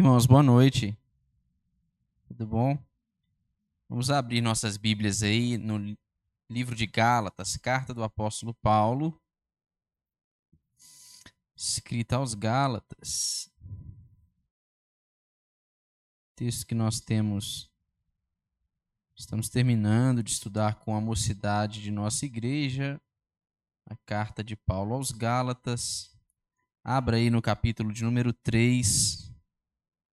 Irmãos, boa noite. Tudo bom? Vamos abrir nossas Bíblias aí no livro de Gálatas, carta do apóstolo Paulo, escrita aos Gálatas. Texto que nós temos, estamos terminando de estudar com a mocidade de nossa igreja, a carta de Paulo aos Gálatas. Abra aí no capítulo de número 3,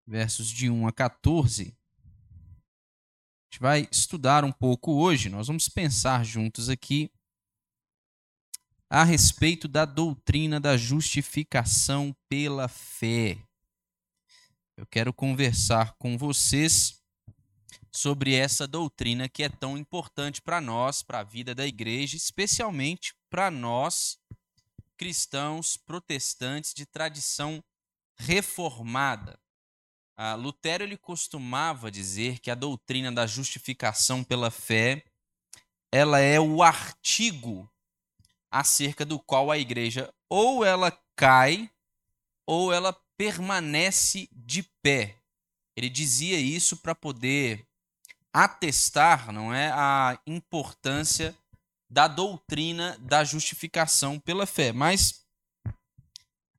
versos de 1 a 14. A gente vai estudar um pouco hoje, nós vamos pensar juntos aqui a respeito da doutrina da justificação pela fé. Eu quero conversar com vocês sobre essa doutrina que é tão importante para nós, para a vida da igreja, especialmente para nós cristãos protestantes de tradição reformada. Ah, Lutero ele costumava dizer que a doutrina da justificação pela fé ela é o artigo acerca do qual a igreja ou ela cai ou ela permanece de pé. Ele dizia isso para poder atestar, não é, a importância da doutrina da justificação pela fé. Mas,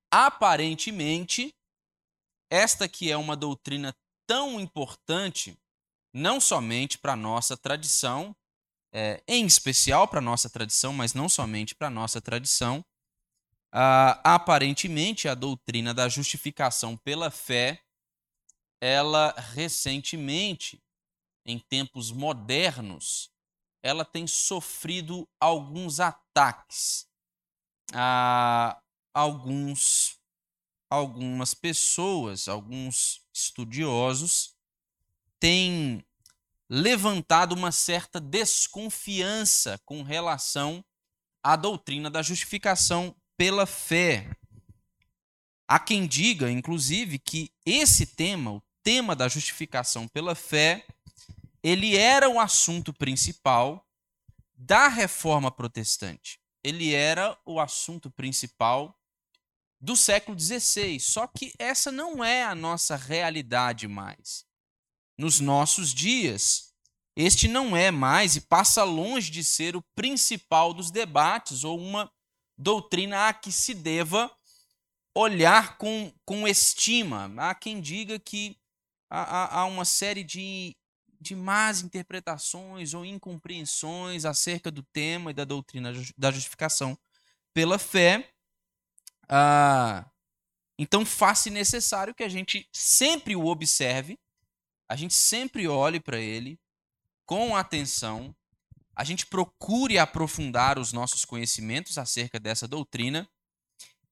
aparentemente, esta que é uma doutrina tão importante, não somente para a nossa tradição, é, em especial para a nossa tradição, mas não somente para a nossa tradição, uh, aparentemente a doutrina da justificação pela fé, ela recentemente, em tempos modernos, ela tem sofrido alguns ataques. a alguns, algumas pessoas, alguns estudiosos, têm levantado uma certa desconfiança com relação à doutrina da justificação pela fé. Há quem diga, inclusive, que esse tema, o tema da justificação pela fé, ele era o assunto principal da reforma protestante. Ele era o assunto principal do século XVI. Só que essa não é a nossa realidade mais. Nos nossos dias, este não é mais e passa longe de ser o principal dos debates ou uma doutrina a que se deva olhar com, com estima. Há quem diga que há, há uma série de de más interpretações ou incompreensões acerca do tema e da doutrina da justificação pela fé. Ah, então, faz-se necessário que a gente sempre o observe, a gente sempre olhe para ele com atenção, a gente procure aprofundar os nossos conhecimentos acerca dessa doutrina.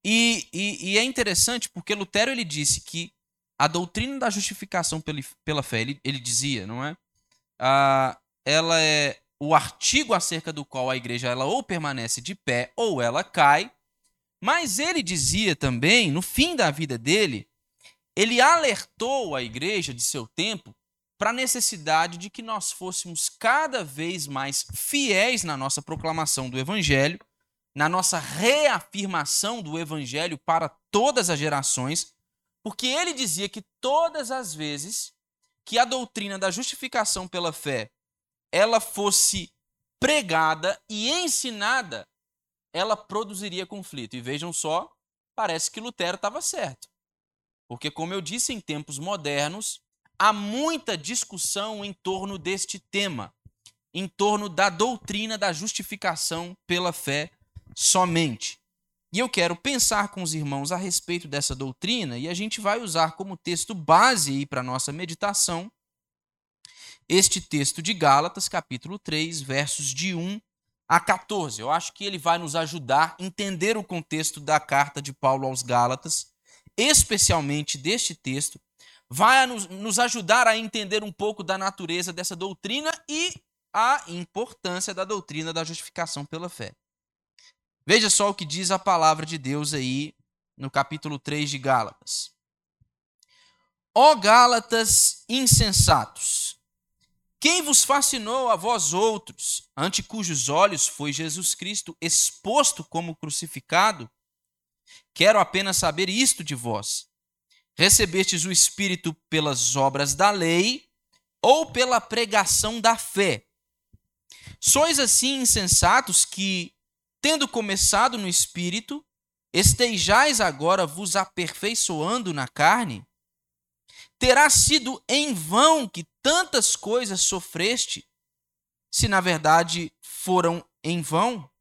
E, e, e é interessante porque Lutero ele disse que a doutrina da justificação pela, fé, ele, ele dizia, não é? Ah, ela é o artigo acerca do qual a igreja ela ou permanece de pé ou ela cai. Mas ele dizia também, no fim da vida dele, ele alertou a igreja de seu tempo para a necessidade de que nós fôssemos cada vez mais fiéis na nossa proclamação do evangelho, na nossa reafirmação do evangelho para todas as gerações, porque ele dizia que todas as vezes que a doutrina da justificação pela fé ela fosse pregada e ensinada, ela produziria conflito. E vejam só, parece que Lutero estava certo. Porque, como eu disse, em tempos modernos, há muita discussão em torno deste tema, em torno da doutrina da justificação pela fé somente. E eu quero pensar com os irmãos a respeito dessa doutrina e a gente vai usar como texto base para a nossa meditação este texto de Gálatas, capítulo 3, versos de 1 a 14. Eu acho que ele vai nos ajudar a entender o contexto da carta de Paulo aos Gálatas, especialmente deste texto, vai nos, nos ajudar a entender um pouco da natureza dessa doutrina e a importância da doutrina da justificação pela fé. Veja só o que diz a palavra de Deus aí no capítulo 3 de Gálatas. Ó Gálatas insensatos, quem vos fascinou a vós outros, ante cujos olhos foi Jesus Cristo exposto como crucificado? Quero apenas saber isto de vós. recebestes o Espírito pelas obras da lei ou pela pregação da fé. Sois assim insensatos que, tendo começado no Espírito, estejais agora vos aperfeiçoando na carne? Terá sido em vão que tantas coisas sofreste, se na verdade foram em vão?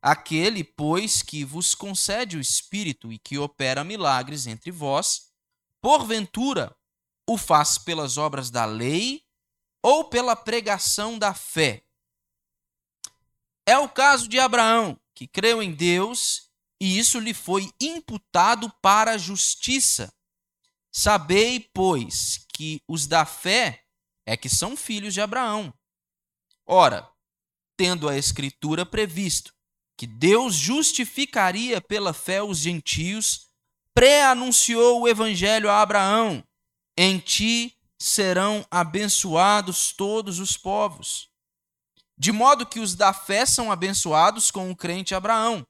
Aquele, pois, que vos concede o Espírito e que opera milagres entre vós, porventura o faz pelas obras da lei ou pela pregação da fé? É o caso de Abraão, que creu em Deus e isso lhe foi imputado para a justiça. Sabei, pois, que os da fé é que são filhos de Abraão. Ora, tendo a Escritura previsto que Deus justificaria pela fé os gentios, pré-anunciou o evangelho a Abraão: em ti serão abençoados todos os povos. De modo que os da fé são abençoados com o crente Abraão.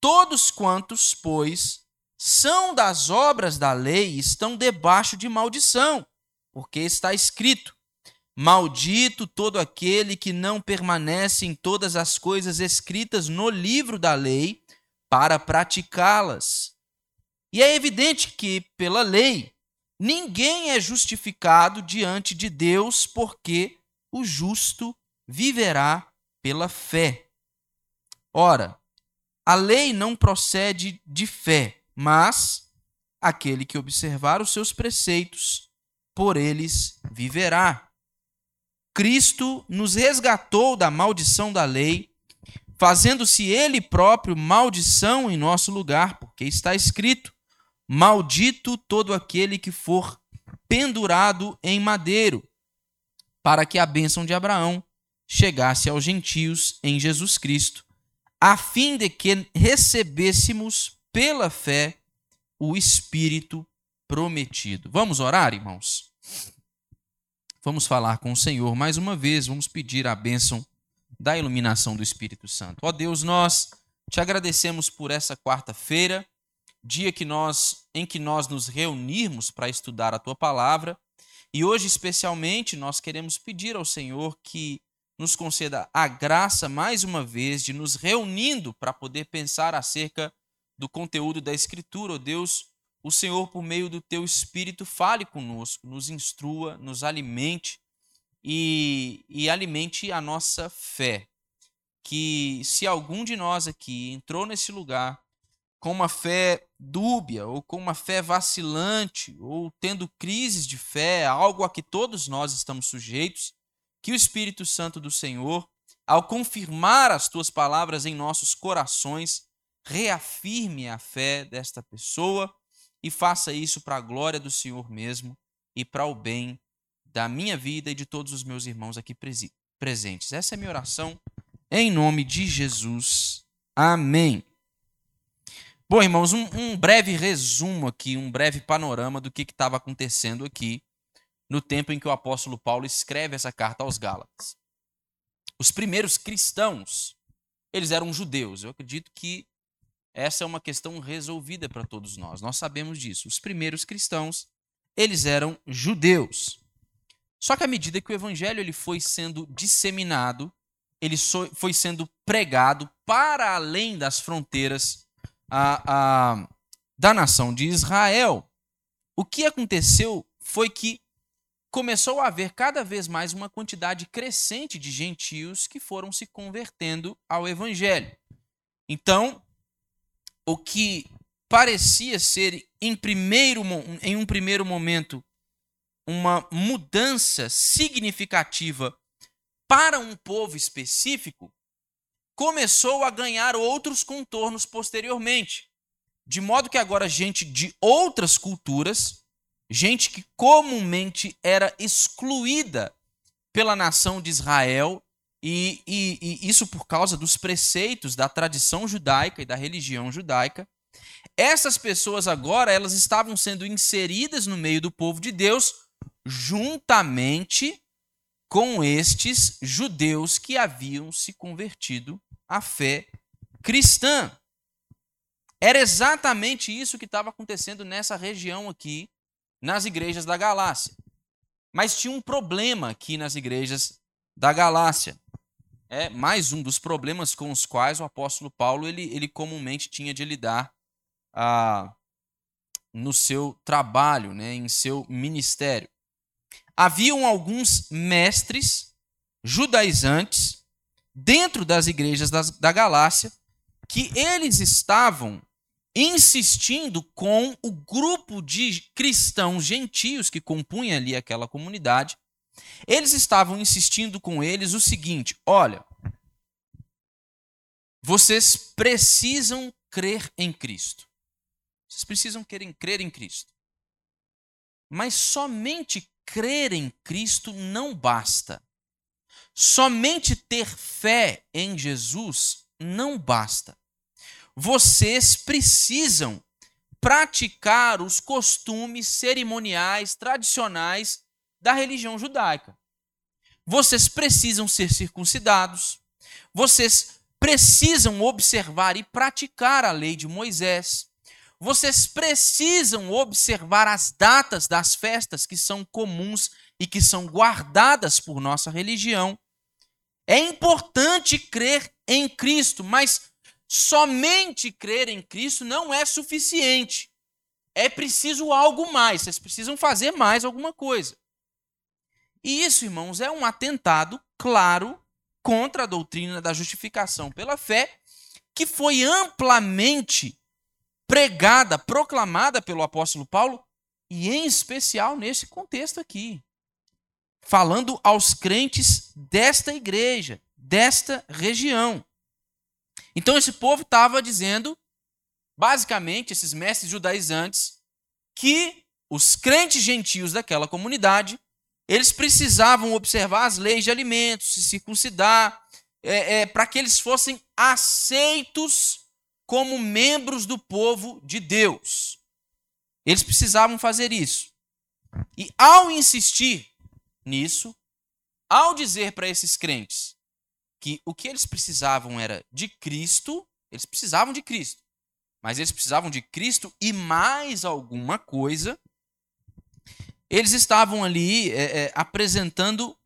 Todos quantos, pois, são das obras da lei estão debaixo de maldição, porque está escrito: Maldito todo aquele que não permanece em todas as coisas escritas no livro da lei para praticá-las. E é evidente que, pela lei, ninguém é justificado diante de Deus, porque o justo viverá pela fé. Ora, a lei não procede de fé, mas aquele que observar os seus preceitos, por eles viverá. Cristo nos resgatou da maldição da lei, fazendo-se ele próprio maldição em nosso lugar, porque está escrito: Maldito todo aquele que for pendurado em madeiro, para que a bênção de Abraão chegasse aos gentios em Jesus Cristo a fim de que recebêssemos pela fé o Espírito prometido. Vamos orar, irmãos? Vamos falar com o Senhor mais uma vez, vamos pedir a bênção da iluminação do Espírito Santo. Ó Deus, nós te agradecemos por essa quarta-feira, dia que nós em que nós nos reunirmos para estudar a tua palavra, e hoje especialmente nós queremos pedir ao Senhor que nos conceda a graça, mais uma vez, de nos reunindo para poder pensar acerca do conteúdo da Escritura. Oh Deus, o Senhor, por meio do teu Espírito, fale conosco, nos instrua, nos alimente e, e alimente a nossa fé. Que se algum de nós aqui entrou nesse lugar com uma fé dúbia, ou com uma fé vacilante, ou tendo crises de fé, algo a que todos nós estamos sujeitos, que o Espírito Santo do Senhor, ao confirmar as tuas palavras em nossos corações, reafirme a fé desta pessoa e faça isso para a glória do Senhor mesmo e para o bem da minha vida e de todos os meus irmãos aqui presentes. Essa é a minha oração em nome de Jesus. Amém. Bom, irmãos, um, um breve resumo aqui, um breve panorama do que estava acontecendo aqui no tempo em que o apóstolo Paulo escreve essa carta aos Gálatas. Os primeiros cristãos, eles eram judeus. Eu acredito que essa é uma questão resolvida para todos nós. Nós sabemos disso. Os primeiros cristãos, eles eram judeus. Só que à medida que o evangelho ele foi sendo disseminado, ele foi sendo pregado para além das fronteiras a, a, da nação de Israel, o que aconteceu foi que começou a haver cada vez mais uma quantidade crescente de gentios que foram se convertendo ao evangelho. Então, o que parecia ser em, primeiro, em um primeiro momento uma mudança significativa para um povo específico, começou a ganhar outros contornos posteriormente. De modo que agora gente de outras culturas gente que comumente era excluída pela nação de Israel, e, e, e, isso por causa dos preceitos da tradição judaica e da religião judaica. Essas pessoas agora elas estavam sendo inseridas no meio do povo de Deus, juntamente com estes judeus que haviam se convertido à fé cristã. Era exatamente isso que estava acontecendo nessa região aqui, nas igrejas da Galácia. Mas tinha um problema aqui nas igrejas da Galácia. É mais um dos problemas com os quais o apóstolo Paulo ele, ele comumente tinha de lidar ah, no seu trabalho, né, em seu ministério. Haviam alguns mestres judaizantes dentro das igrejas das, da Galácia que eles estavam insistindo com o grupo de cristãos gentios que compunha ali aquela comunidade. Eles estavam insistindo com eles o seguinte: olha, vocês precisam crer em Cristo. Vocês precisam querer crer em Cristo. Mas somente crer em Cristo não basta. Somente ter fé em Jesus não basta vocês precisam praticar os costumes cerimoniais tradicionais da religião judaica. Vocês precisam ser circuncidados, vocês precisam observar e praticar a lei de Moisés, vocês precisam observar as datas das festas que são comuns e que são guardadas por nossa religião. É importante crer em Cristo, mas somente crer em Cristo não é suficiente. É preciso algo mais, vocês precisam fazer mais alguma coisa. E isso, irmãos, é um atentado claro contra a doutrina da justificação pela fé, que foi amplamente pregada, proclamada pelo apóstolo Paulo, e em especial nesse contexto aqui, falando aos crentes desta igreja, desta região. Então esse povo estava dizendo, basicamente, esses mestres judaizantes, que os crentes gentios daquela comunidade, eles precisavam observar as leis de alimentos, se circuncidar, é, é, para que eles fossem aceitos como membros do povo de Deus. Eles precisavam fazer isso. E ao insistir nisso, ao dizer para esses crentes que o que eles precisavam era de Cristo, eles precisavam de Cristo, mas eles precisavam de Cristo e mais alguma coisa. Eles estavam ali é, é, apresentando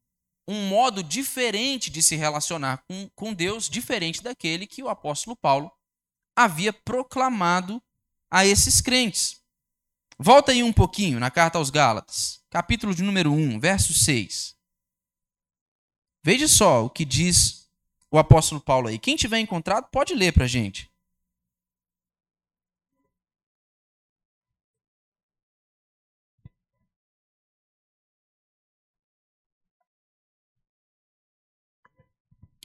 um modo diferente de se relacionar com, com Deus, diferente daquele que o apóstolo Paulo havia proclamado a esses crentes. Volta aí um pouquinho na carta aos Gálatas, capítulo de número 1, verso 6. Veja só o que diz o apóstolo Paulo aí. Quem tiver encontrado, pode ler para a gente.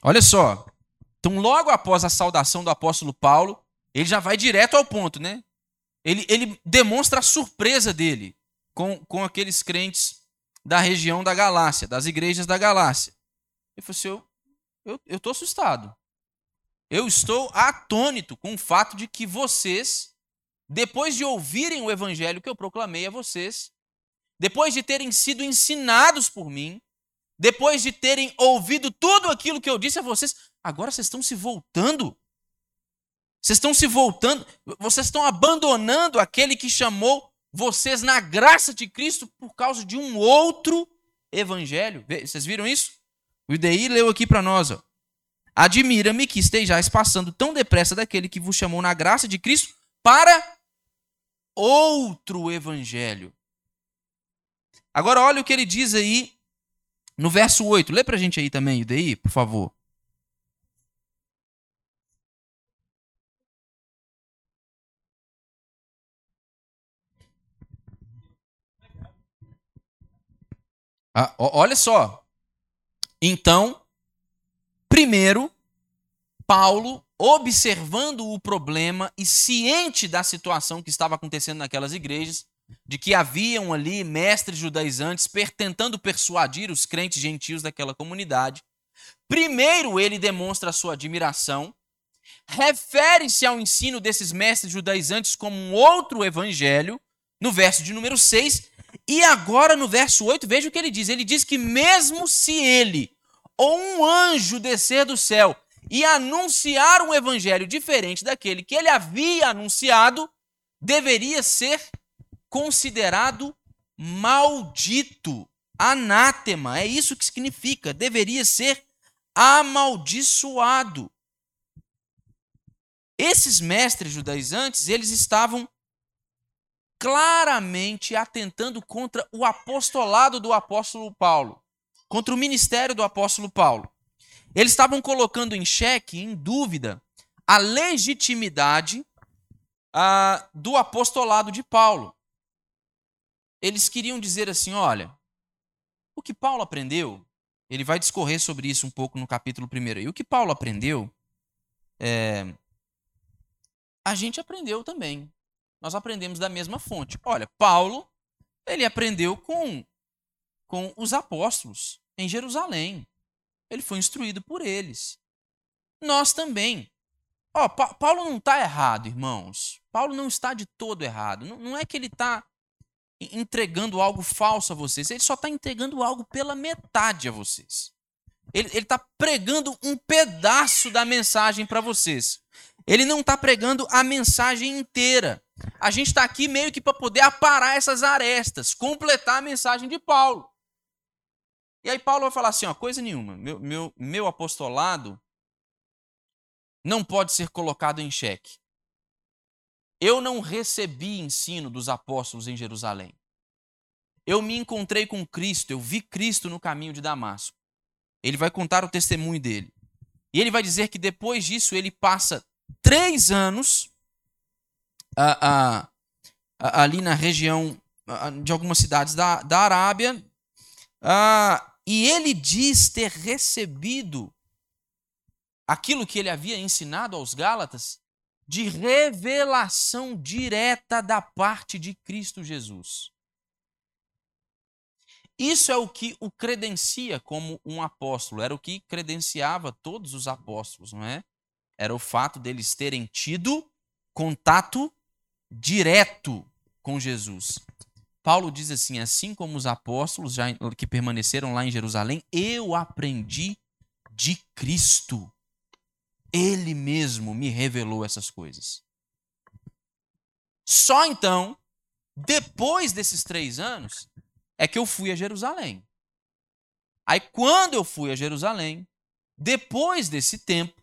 Olha só. Então, logo após a saudação do apóstolo Paulo, ele já vai direto ao ponto, né? Ele, ele demonstra a surpresa dele com, com aqueles crentes da região da Galácia, das igrejas da Galácia. Ele falou assim: eu, eu estou assustado. Eu estou atônito com o fato de que vocês, depois de ouvirem o evangelho que eu proclamei a vocês, depois de terem sido ensinados por mim, depois de terem ouvido tudo aquilo que eu disse a vocês, agora vocês estão se voltando. Vocês estão se voltando, vocês estão abandonando aquele que chamou vocês na graça de Cristo por causa de um outro evangelho. Vocês viram isso? O IDI leu aqui para nós. Admira-me que estejais passando tão depressa daquele que vos chamou na graça de Cristo para outro evangelho. Agora olha o que ele diz aí no verso 8. Lê para a gente aí também, IDI, por favor. Ah, olha só, então, primeiro, Paulo, observando o problema e ciente da situação que estava acontecendo naquelas igrejas, de que haviam ali mestres judaizantes tentando persuadir os crentes gentios daquela comunidade, primeiro ele demonstra a sua admiração, refere-se ao ensino desses mestres judaizantes como um outro evangelho, no verso de número 6, e agora no verso 8, veja o que ele diz. Ele diz que mesmo se ele ou um anjo descer do céu e anunciar um evangelho diferente daquele que ele havia anunciado deveria ser considerado maldito, anátema. É isso que significa, deveria ser amaldiçoado. Esses mestres judaizantes, eles estavam claramente atentando contra o apostolado do apóstolo Paulo, contra o ministério do apóstolo Paulo. Eles estavam colocando em xeque, em dúvida, a legitimidade ah, do apostolado de Paulo. Eles queriam dizer assim: olha, o que Paulo aprendeu, ele vai discorrer sobre isso um pouco no capítulo 1. E o que Paulo aprendeu, é, a gente aprendeu também nós aprendemos da mesma fonte. Olha, Paulo, ele aprendeu com, com os apóstolos em Jerusalém. Ele foi instruído por eles. Nós também. Ó, pa Paulo não está errado, irmãos. Paulo não está de todo errado. Não é que ele está entregando algo falso a vocês. Ele só está entregando algo pela metade a vocês. Ele está pregando um pedaço da mensagem para vocês. Ele não está pregando a mensagem inteira. A gente está aqui meio que para poder aparar essas arestas, completar a mensagem de Paulo. E aí Paulo vai falar assim, ó, coisa nenhuma, meu, meu, meu apostolado não pode ser colocado em xeque. Eu não recebi ensino dos apóstolos em Jerusalém. Eu me encontrei com Cristo, eu vi Cristo no caminho de Damasco. Ele vai contar o testemunho dele. E ele vai dizer que depois disso ele passa três anos ali na região de algumas cidades da, da Arábia, e ele diz ter recebido aquilo que ele havia ensinado aos Gálatas de revelação direta da parte de Cristo Jesus. Isso é o que o credencia como um apóstolo, era o que credenciava todos os apóstolos, não é? Era o fato deles terem tido contato direto com Jesus. Paulo diz assim: assim como os apóstolos já, que permaneceram lá em Jerusalém, eu aprendi de Cristo. Ele mesmo me revelou essas coisas. Só então, depois desses três anos, é que eu fui a Jerusalém. Aí, quando eu fui a Jerusalém, depois desse tempo,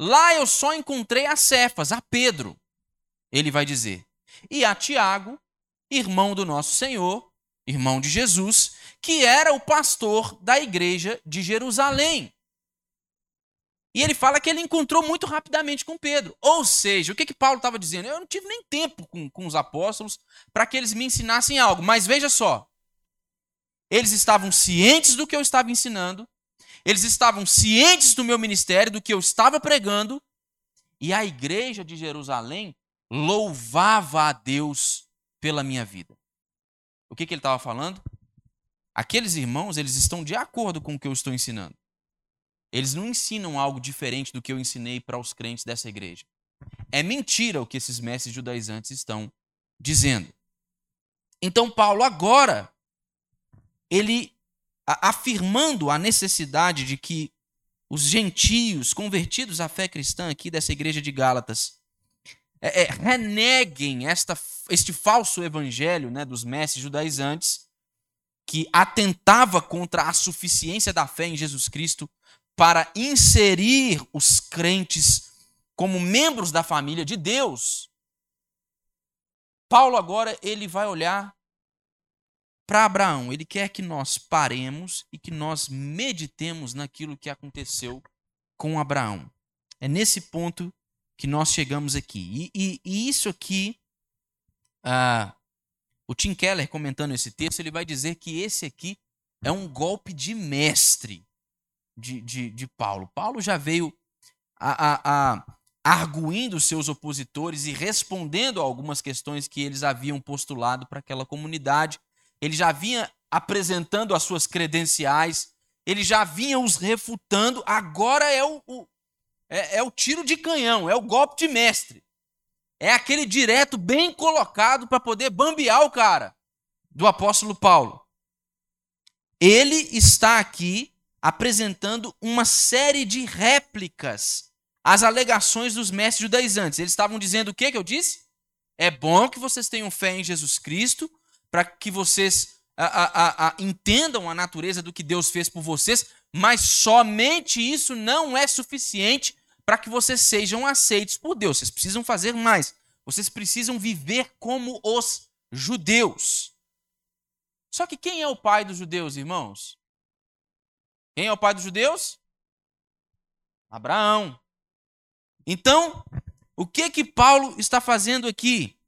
lá eu só encontrei a Cefas, a Pedro ele vai dizer, e a Tiago, irmão do nosso Senhor, irmão de Jesus, que era o pastor da igreja de Jerusalém. E ele fala que ele encontrou muito rapidamente com Pedro. Ou seja, o que, que Paulo estava dizendo? Eu não tive nem tempo com, com os apóstolos para que eles me ensinassem algo. Mas veja só, eles estavam cientes do que eu estava ensinando, eles estavam cientes do meu ministério, do que eu estava pregando, e a igreja de Jerusalém louvava a Deus pela minha vida. O que, que ele estava falando? Aqueles irmãos, eles estão de acordo com o que eu estou ensinando. Eles não ensinam algo diferente do que eu ensinei para os crentes dessa igreja. É mentira o que esses mestres judaizantes estão dizendo. Então, Paulo, agora, ele afirmando a necessidade de que os gentios convertidos à fé cristã aqui dessa igreja de Gálatas é, é, reneguem esta, este falso evangelho né, dos mestres judaizantes, que atentava contra a suficiência da fé em Jesus Cristo para inserir os crentes como membros da família de Deus. Paulo agora ele vai olhar para Abraão. Ele quer que nós paremos e que nós meditemos naquilo que aconteceu com Abraão. É nesse ponto que nós chegamos aqui. E, e, e isso aqui, ah, o Tim Keller comentando esse texto, ele vai dizer que esse aqui é um golpe de mestre de, de, de Paulo. Paulo já veio a, a, a, arguindo seus opositores e respondendo a algumas questões que eles haviam postulado para aquela comunidade. Ele já vinha apresentando as suas credenciais, ele já vinha os refutando, agora é o, o, é, é o tiro de canhão, é o golpe de mestre. É aquele direto bem colocado para poder bambear o cara, do apóstolo Paulo. Ele está aqui apresentando uma série de réplicas às alegações dos mestres judaizantes. Eles estavam dizendo o que que eu disse? É bom que vocês tenham fé em Jesus Cristo, para que vocês a, a, a, entendam a natureza do que Deus fez por vocês, mas somente isso não é suficiente para que vocês sejam aceitos por Deus. Vocês precisam fazer mais. Vocês precisam viver como os judeus. Só que quem é o pai dos judeus, irmãos? Quem é o pai dos judeus? Abraão. Então, o que que Paulo está fazendo aqui?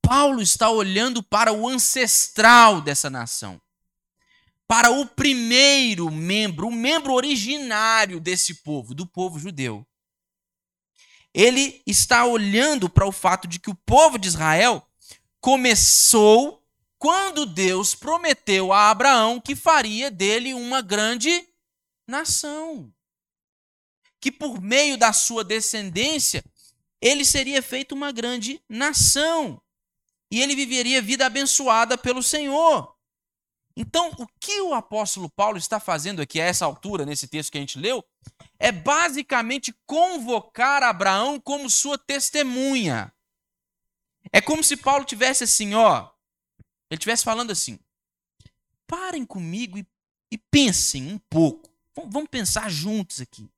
Paulo está olhando para o ancestral dessa nação, para o primeiro membro, o membro originário desse povo, do povo judeu. Ele está olhando para o fato de que o povo de Israel começou quando Deus prometeu a Abraão que faria dele uma grande nação. Que por meio da sua descendência ele seria feito uma grande nação e ele viveria vida abençoada pelo Senhor. Então, o que o apóstolo Paulo está fazendo aqui a essa altura, nesse texto que a gente leu, é basicamente convocar Abraão como sua testemunha. É como se Paulo tivesse assim, ó, ele tivesse falando assim: parem comigo e, e pensem um pouco. Vamos pensar juntos aqui.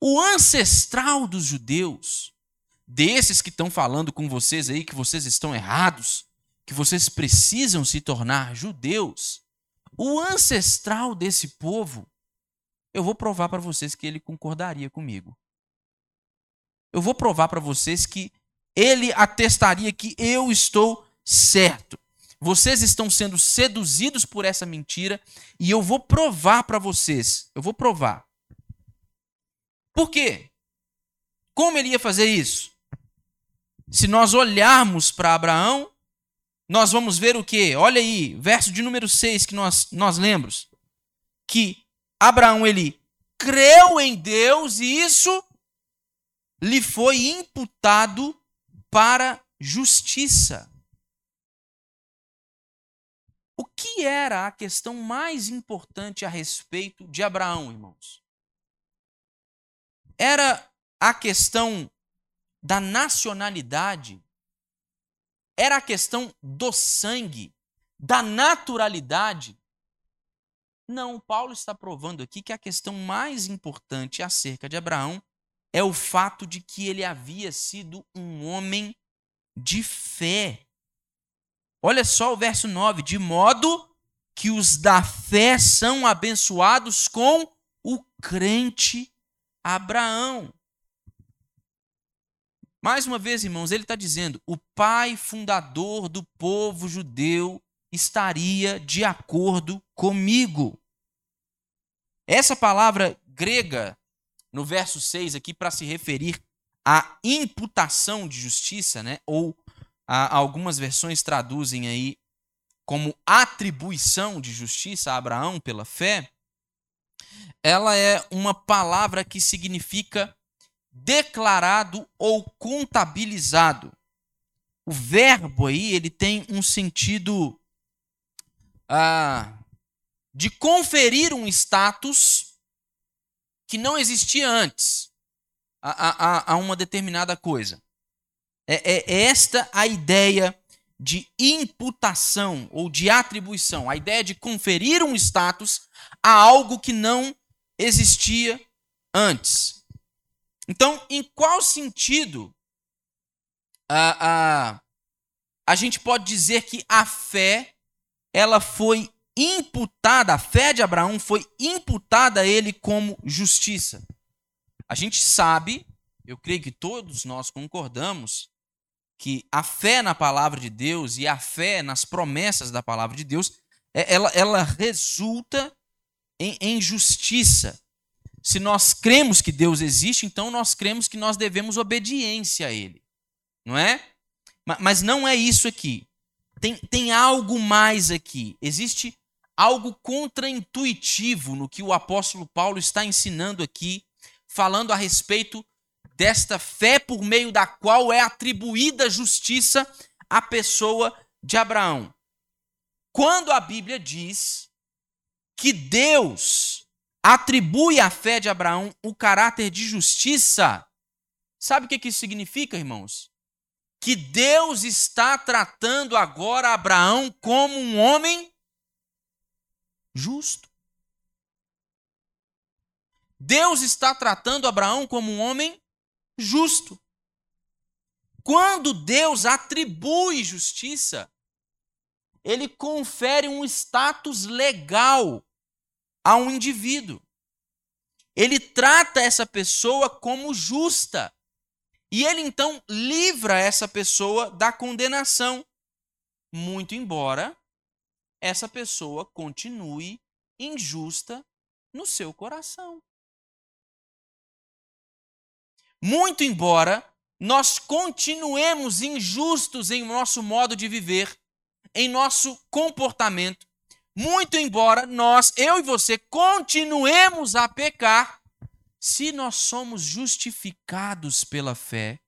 O ancestral dos judeus desses que estão falando com vocês aí que vocês estão errados, que vocês precisam se tornar judeus, o ancestral desse povo, eu vou provar para vocês que ele concordaria comigo. Eu vou provar para vocês que ele atestaria que eu estou certo. Vocês estão sendo seduzidos por essa mentira e eu vou provar para vocês. Eu vou provar. Por quê? Como ele ia fazer isso? Se nós olharmos para Abraão, nós vamos ver o quê? Olha aí, verso de número 6 que nós, nós lemos. Que Abraão, ele creu em Deus e isso lhe foi imputado para justiça. O que era a questão mais importante a respeito de Abraão, irmãos? Era a questão da nacionalidade, era a questão do sangue, da naturalidade. Não, Paulo está provando aqui que a questão mais importante acerca de Abraão é o fato de que ele havia sido um homem de fé. Olha só o verso 9: de modo que os da fé são abençoados com o crente Abraão. Mais uma vez, irmãos, ele está dizendo: o pai fundador do povo judeu estaria de acordo comigo. Essa palavra grega, no verso 6 aqui, para se referir à imputação de justiça, né? ou algumas versões traduzem aí como atribuição de justiça a Abraão pela fé, ela é uma palavra que significa declarado ou contabilizado. O verbo aí ele tem um sentido ah, de conferir um status que não existia antes a, a, a uma determinada coisa. É, é esta a ideia de imputação ou de atribuição, a ideia de conferir um status a algo que não existia antes. Então, em qual sentido a, a, a gente pode dizer que a fé ela foi imputada, a fé de Abraão foi imputada a ele como justiça? A gente sabe, eu creio que todos nós concordamos, que a fé na palavra de Deus e a fé nas promessas da palavra de Deus, é, ela, ela resulta em, em justiça se nós cremos que Deus existe, então nós cremos que nós devemos obediência a Ele. Não é? Mas não é isso aqui. Tem, tem algo mais aqui. Existe algo contraintuitivo no que o apóstolo Paulo está ensinando aqui, falando a respeito desta fé por meio da qual é atribuída justiça à pessoa de Abraão. Quando a Bíblia diz que Deus atribui à fé de Abraão o caráter de justiça. Sabe o que isso significa, irmãos? Que Deus está tratando agora Abraão como um homem justo. Deus está tratando Abraão como um homem justo. Quando Deus atribui justiça, ele confere um status legal a um indivíduo. Ele trata essa pessoa como justa. E ele então livra essa pessoa da condenação, muito embora essa pessoa continue injusta no seu coração. Muito embora nós continuemos injustos em nosso modo de viver, em nosso comportamento, muito embora nós, eu e você, continuemos a pecar, se nós somos justificados pela fé,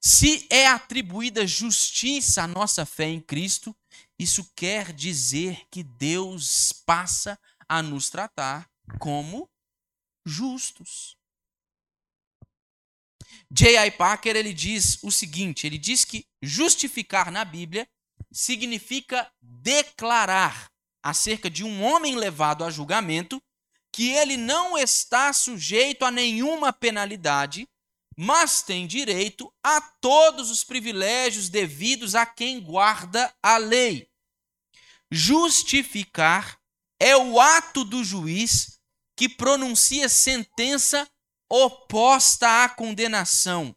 se é atribuída justiça à nossa fé em Cristo, isso quer dizer que Deus passa a nos tratar como justos. J.I. Packer ele diz o seguinte: ele diz que justificar na Bíblia significa declarar acerca de um homem levado a julgamento que ele não está sujeito a nenhuma penalidade, mas tem direito a todos os privilégios devidos a quem guarda a lei. Justificar é o ato do juiz que pronuncia sentença oposta à condenação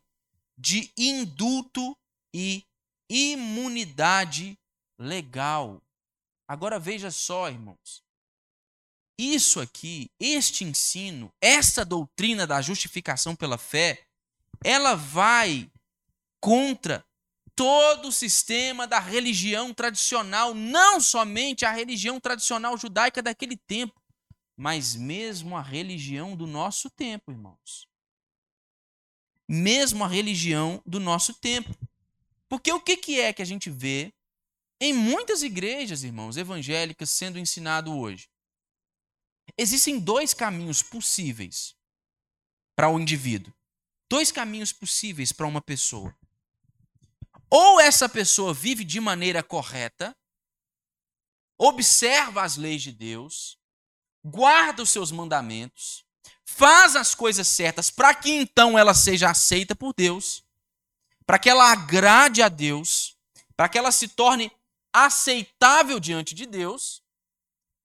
de indulto e imunidade legal. Agora veja só, irmãos. Isso aqui, este ensino, essa doutrina da justificação pela fé, ela vai contra todo o sistema da religião tradicional, não somente a religião tradicional judaica daquele tempo, mas mesmo a religião do nosso tempo, irmãos. Mesmo a religião do nosso tempo. Porque o que, que é que a gente vê em muitas igrejas, irmãos, evangélicas sendo ensinado hoje? Existem dois caminhos possíveis para o indivíduo. Dois caminhos possíveis para uma pessoa. Ou essa pessoa vive de maneira correta, observa as leis de Deus, guarda os seus mandamentos, faz as coisas certas para que então ela seja aceita por Deus, para que ela agrade a Deus, para que ela se torne aceitável diante de Deus,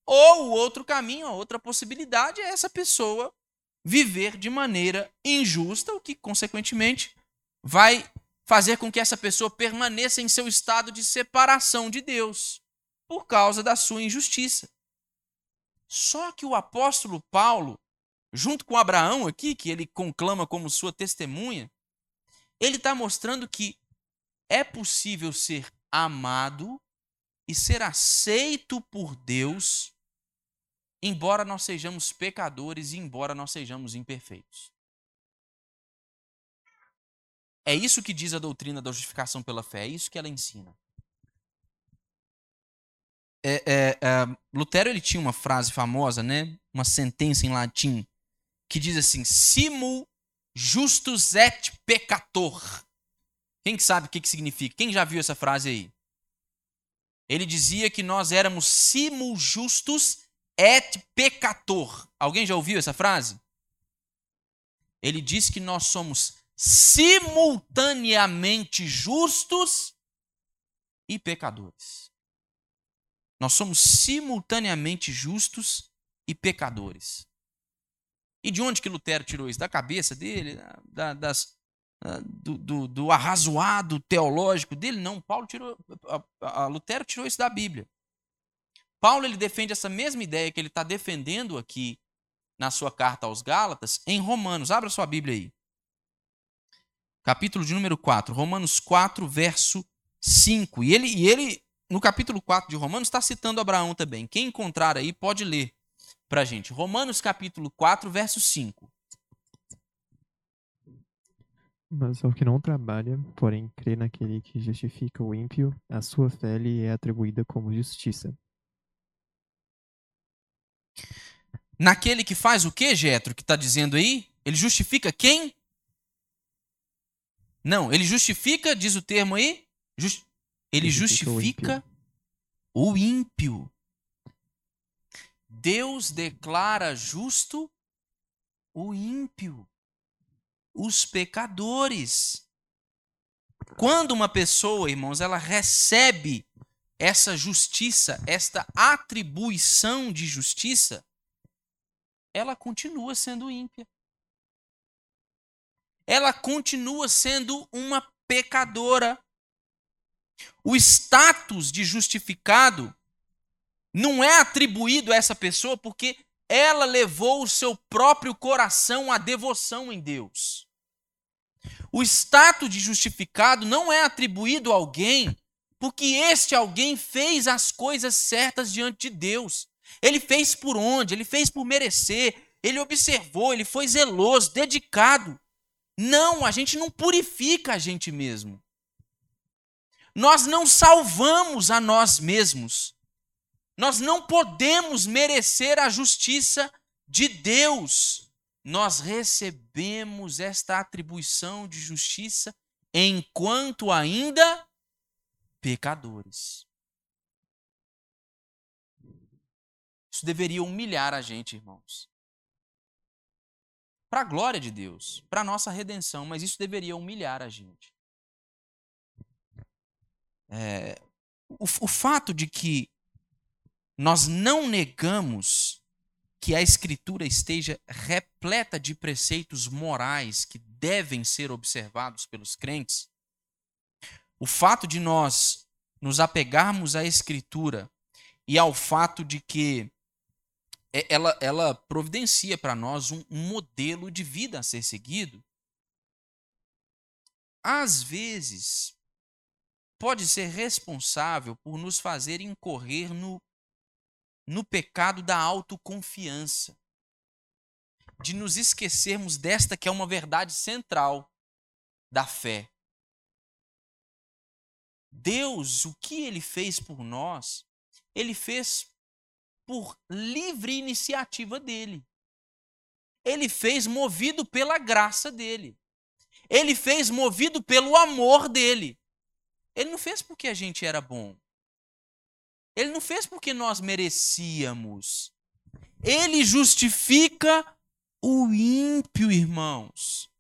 ou o outro caminho, a outra possibilidade é essa pessoa viver de maneira injusta, o que consequentemente vai fazer com que essa pessoa permaneça em seu estado de separação de Deus por causa da sua injustiça. Só que o apóstolo Paulo, junto com Abraão aqui, que ele conclama como sua testemunha, ele está mostrando que é possível ser amado e ser aceito por Deus, embora nós sejamos pecadores e embora nós sejamos imperfeitos. É isso que diz a doutrina da justificação pela fé, é isso que ela ensina é, é, é, Lutero ele tinha uma frase famosa, né? Uma sentença em latim que diz assim: "Simul justus et peccator". Quem sabe o que, que significa? Quem já viu essa frase aí? Ele dizia que nós éramos simul justus et peccator. Alguém já ouviu essa frase? Ele diz que nós somos simultaneamente justos e pecadores. Nós somos simultaneamente justos e pecadores. E de onde que Lutero tirou isso? Da cabeça dele? Da, das, do, do, do, arrazoado teológico dele? Não, Paulo tirou, a, a Lutero tirou isso da Bíblia. Paulo ele defende essa mesma ideia que ele está defendendo aqui na sua carta aos Gálatas em Romanos. Abra sua Bíblia aí. Capítulo de número 4, Romanos 4, verso 5. E ele, e ele no capítulo 4 de Romanos, está citando Abraão também. Quem encontrar aí pode ler para a gente. Romanos capítulo 4, verso 5. Mas ao que não trabalha, porém crê naquele que justifica o ímpio, a sua fé lhe é atribuída como justiça. Naquele que faz o que, Jetro, que está dizendo aí? Ele justifica quem? Não, ele justifica, diz o termo aí, just, ele justifica, o, ímpio. Deus declara justo o ímpio, os pecadores. Quando uma pessoa, irmãos, ela recebe essa justiça, esta atribuição de justiça, ela continua sendo ímpia ela continua sendo uma pecadora. O status de justificado não é atribuído a essa pessoa porque ela levou o seu próprio coração à devoção em Deus. O status de justificado não é atribuído a alguém porque este alguém fez as coisas certas diante de Deus. Ele fez por onde? Ele fez por merecer. Ele observou, ele foi zeloso, dedicado. Não, a gente não purifica a gente mesmo. Nós não salvamos a nós mesmos. Nós não podemos merecer a justiça de Deus. Nós recebemos esta atribuição de justiça enquanto ainda pecadores. Isso deveria humilhar a gente, irmãos para a glória de Deus, para a nossa redenção, mas isso deveria humilhar a gente. É, o, o fato de que nós não negamos que a Escritura esteja repleta de preceitos morais que devem ser observados pelos crentes, o fato de nós nos apegarmos à Escritura e ao fato de que ela, ela providencia para nós um, um modelo de vida a ser seguido. Às vezes, pode ser responsável por nos fazer incorrer no, no pecado da autoconfiança, de nos esquecermos desta que é uma verdade central da fé. Deus, o que ele fez por nós, ele fez por livre iniciativa dele. Ele fez movido pela graça dele. Ele fez movido pelo amor dele. Ele não fez porque a gente era bom. Ele não fez porque nós merecíamos. Ele justifica o ímpio, irmãos.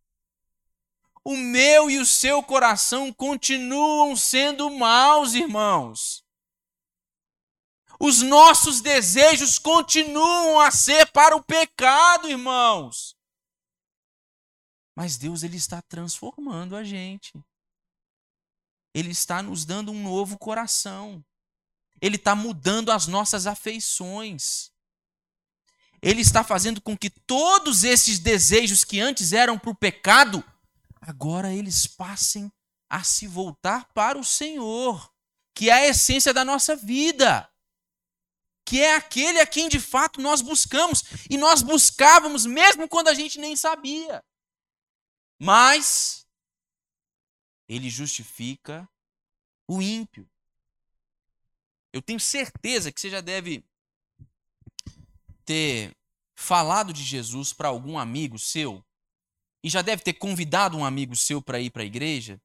O meu e o seu coração continuam sendo maus, irmãos os nossos desejos continuam a ser para o pecado, irmãos. Mas Deus ele está transformando a gente. Ele está nos dando um novo coração. Ele está mudando as nossas afeições. Ele está fazendo com que todos esses desejos que antes eram para o pecado, agora eles passem a se voltar para o Senhor, que é a essência da nossa vida que é aquele a quem de fato nós buscamos. E nós buscávamos mesmo quando a gente nem sabia. Mas ele justifica o ímpio. Eu tenho certeza que você já deve ter falado de Jesus para algum amigo seu e já deve ter convidado um amigo seu para ir para a igreja.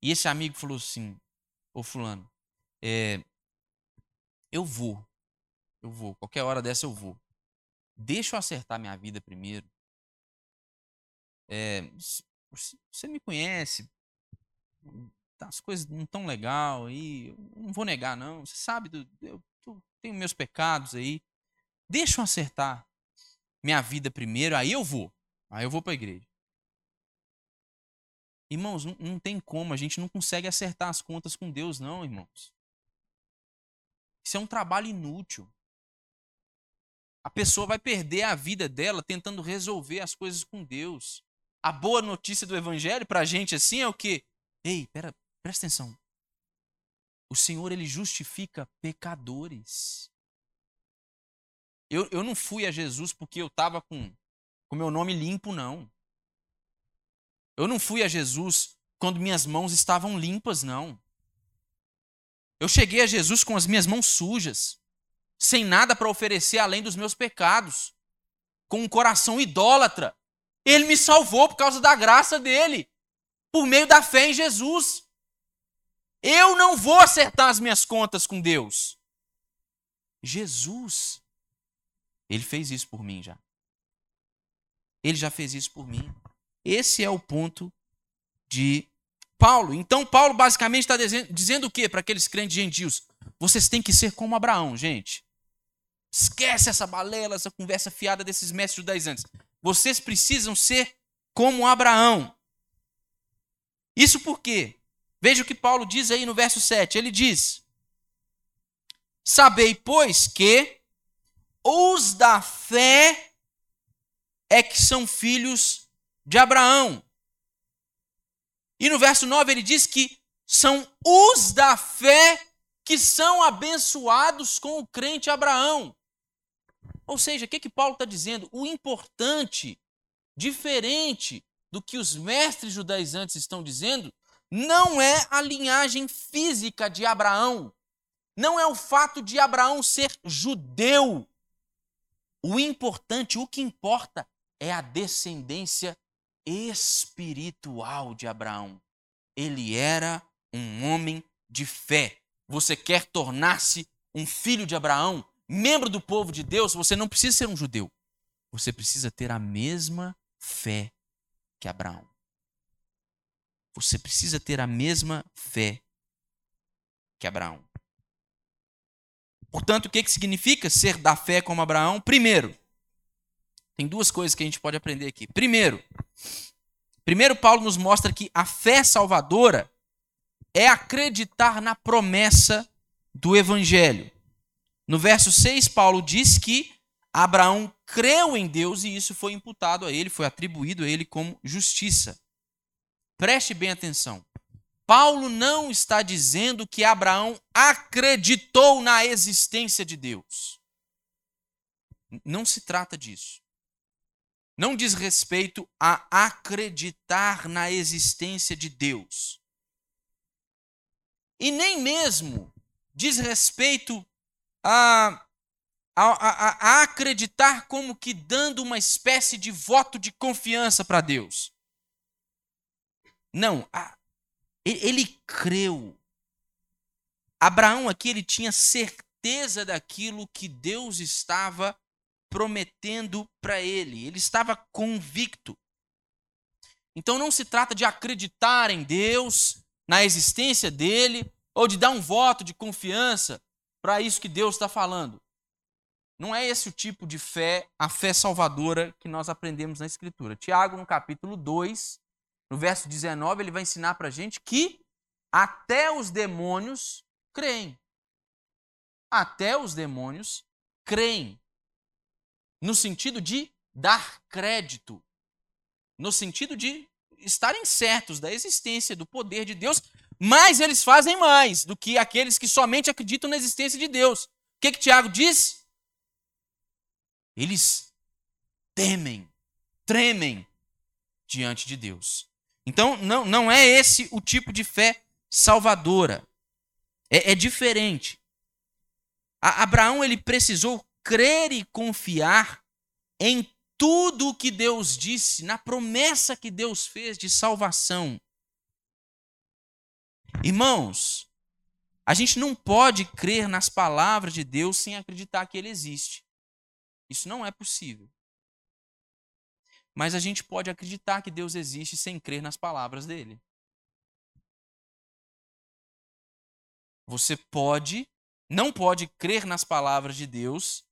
E esse amigo falou assim: Ô Fulano, é, eu vou, eu vou. Qualquer hora dessa eu vou. Deixa eu acertar minha vida primeiro. É, você me conhece, as coisas não tão legal aí, não vou negar não. Você sabe, do, eu, eu tenho meus pecados aí. Deixa eu acertar minha vida primeiro, aí eu vou. Aí eu vou para a igreja. Irmãos, não, não tem como, a gente não consegue acertar as contas com Deus, não, irmãos. Isso é um trabalho inútil a pessoa vai perder a vida dela tentando resolver as coisas com Deus. A boa notícia do evangelho para a gente assim é o que? Ei, pera, presta atenção. O Senhor ele justifica pecadores. Eu, eu não fui a Jesus porque eu estava com o meu nome limpo, não. Eu não fui a Jesus quando minhas mãos estavam limpas, não. Eu cheguei a Jesus com as minhas mãos sujas sem nada para oferecer além dos meus pecados. com um coração idólatra. Ele me salvou por causa da graça dele, por meio da fé em Jesus. Eu não vou acertar as minhas contas com Deus. Jesus, ele fez isso por mim já. Ele já fez isso por mim. Esse é o ponto de Paulo. Então, Paulo basicamente está dizendo o quê para aqueles crentes gentios? Vocês têm que ser como Abraão, gente. Esquece essa balela, essa conversa fiada desses mestres judaizantes. Vocês precisam ser como Abraão. Isso por quê? Veja o que Paulo diz aí no verso 7. Ele diz: Sabei, pois, que os da fé é que são filhos de Abraão. E no verso 9 ele diz que são os da fé que são abençoados com o crente Abraão. Ou seja, o que, que Paulo está dizendo? O importante, diferente do que os mestres judaizantes estão dizendo, não é a linhagem física de Abraão, não é o fato de Abraão ser judeu. O importante, o que importa, é a descendência espiritual de Abraão. Ele era um homem de fé. Você quer tornar-se um filho de Abraão, membro do povo de Deus? Você não precisa ser um judeu. Você precisa ter a mesma fé que Abraão. Você precisa ter a mesma fé que Abraão. Portanto, o que, que significa ser da fé como Abraão? Primeiro, tem duas coisas que a gente pode aprender aqui. Primeiro, primeiro Paulo nos mostra que a fé salvadora é acreditar na promessa do evangelho. No verso 6, Paulo diz que Abraão creu em Deus e isso foi imputado a ele, foi atribuído a ele como justiça. Preste bem atenção. Paulo não está dizendo que Abraão acreditou na existência de Deus. Não se trata disso. Não diz respeito a acreditar na existência de Deus. E nem mesmo diz respeito a, a, a, a acreditar como que dando uma espécie de voto de confiança para Deus. Não, a, ele creu. Abraão aqui ele tinha certeza daquilo que Deus estava prometendo para ele. Ele estava convicto. Então não se trata de acreditar em Deus, na existência dele, ou de dar um voto de confiança para isso que Deus está falando. Não é esse o tipo de fé, a fé salvadora que nós aprendemos na Escritura. Tiago, no capítulo 2, no verso 19, ele vai ensinar para a gente que até os demônios creem. Até os demônios creem. No sentido de dar crédito. No sentido de estarem certos da existência, do poder de Deus, mas eles fazem mais do que aqueles que somente acreditam na existência de Deus. O que, que Tiago diz? Eles temem, tremem diante de Deus. Então, não, não é esse o tipo de fé salvadora. É, é diferente. A, Abraão ele precisou crer e confiar em tudo o que Deus disse, na promessa que Deus fez de salvação. Irmãos, a gente não pode crer nas palavras de Deus sem acreditar que Ele existe. Isso não é possível. Mas a gente pode acreditar que Deus existe sem crer nas palavras dele. Você pode, não pode crer nas palavras de Deus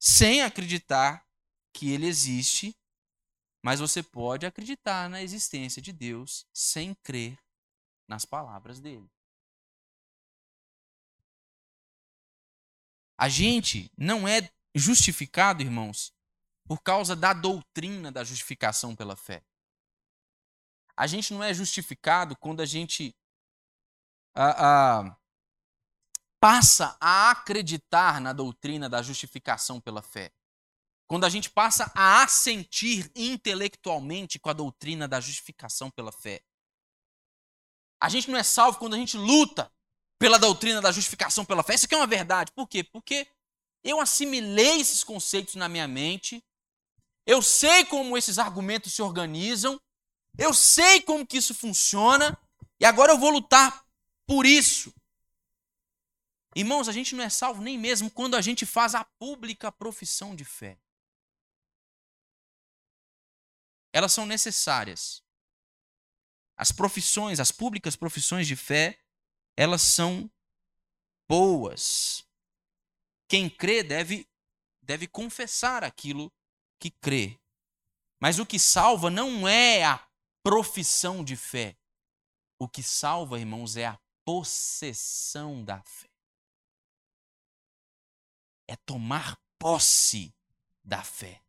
sem acreditar que ele existe, mas você pode acreditar na existência de Deus sem crer nas palavras dele. A gente não é justificado, irmãos, por causa da doutrina da justificação pela fé. A gente não é justificado quando a gente passa a acreditar na doutrina da justificação pela fé. Quando a gente passa a assentir intelectualmente com a doutrina da justificação pela fé. A gente não é salvo quando a gente luta pela doutrina da justificação pela fé. Isso aqui é uma verdade. Por quê? Porque eu assimilei esses conceitos na minha mente eu sei como esses argumentos se organizam, eu sei como que isso funciona, e agora eu vou lutar por isso. Irmãos, a gente não é salvo nem mesmo quando a gente faz a pública profissão de fé. Elas são necessárias. As profissões, as públicas profissões de fé, elas são boas. Quem crê deve, deve confessar aquilo que crê. Mas o que salva não é a profissão de fé. O que salva, irmãos, é a possessão da fé é tomar posse da fé.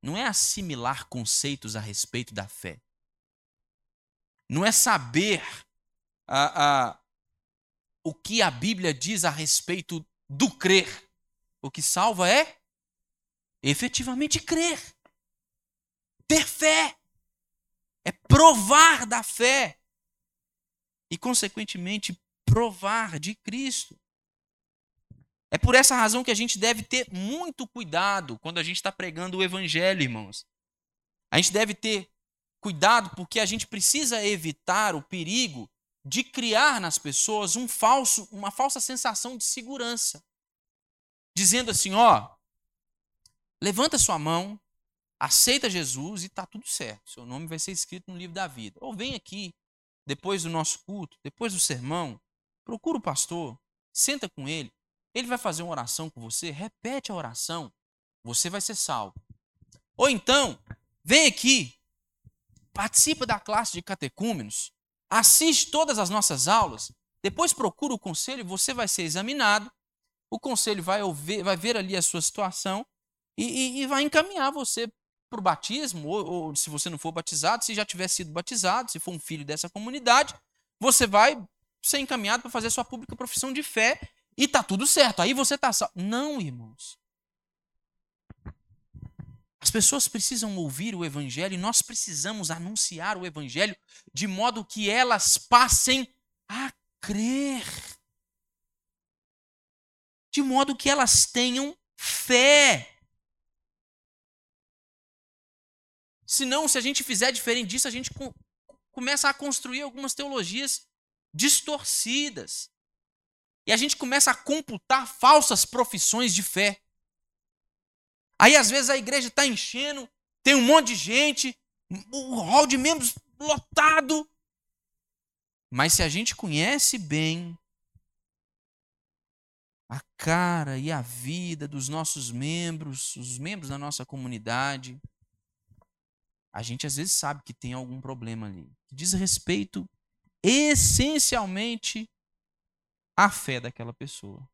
Não é assimilar conceitos a respeito da fé. Não é saber o que a Bíblia diz a respeito do crer. O que salva é efetivamente crer. Ter fé. É provar da fé. E, consequentemente, provar de Cristo. É por essa razão que a gente deve ter muito cuidado quando a gente está pregando o evangelho, irmãos. A gente deve ter cuidado porque a gente precisa evitar o perigo de criar nas pessoas um falso, uma falsa sensação de segurança. Dizendo assim, ó, levanta sua mão, aceita Jesus e está tudo certo. Seu nome vai ser escrito no livro da vida. Ou vem aqui, depois do nosso culto, depois do sermão, procura o pastor, senta com ele, ele vai fazer uma oração com você, repete a oração, você vai ser salvo. Ou então, vem aqui, participa da classe de catecúmenos, assiste todas as nossas aulas, depois procura o conselho, você vai ser examinado, o conselho vai, ouvir, vai ver ali a sua situação e, e, e vai encaminhar você para o batismo, ou, ou, se você não for batizado, se já tiver sido batizado, se for um filho dessa comunidade, você vai ser encaminhado para fazer sua pública profissão de fé e tá tudo certo. Aí você tá salvo. Não, irmãos. As pessoas precisam ouvir o evangelho e nós precisamos anunciar o evangelho de modo que elas passem a crer. De modo que elas tenham fé. Senão, se a gente fizer diferente disso, a gente começa a construir algumas teologias distorcidas. E a gente começa a computar falsas profissões de fé. Aí às vezes a igreja está enchendo, tem um monte de gente, o hall de membros lotado. Mas se a gente conhece bem a cara e a vida dos nossos membros, os membros da nossa comunidade, a gente às vezes sabe que tem algum problema ali, que diz respeito essencialmente a fé daquela pessoa.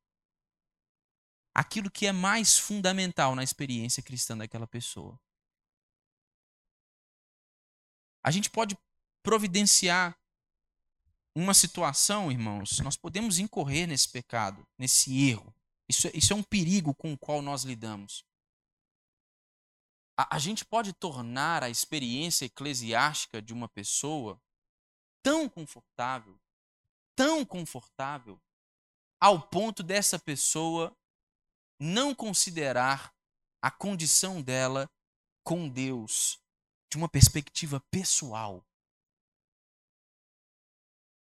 Aquilo que é mais fundamental na experiência cristã daquela pessoa. A gente pode providenciar uma situação, irmãos, nós podemos incorrer nesse pecado, nesse erro. Isso, é, isso é um perigo com o qual nós lidamos. A, a gente pode tornar a experiência eclesiástica de uma pessoa tão confortável, tão confortável, ao ponto dessa pessoa não considerar a condição dela com Deus de uma perspectiva pessoal.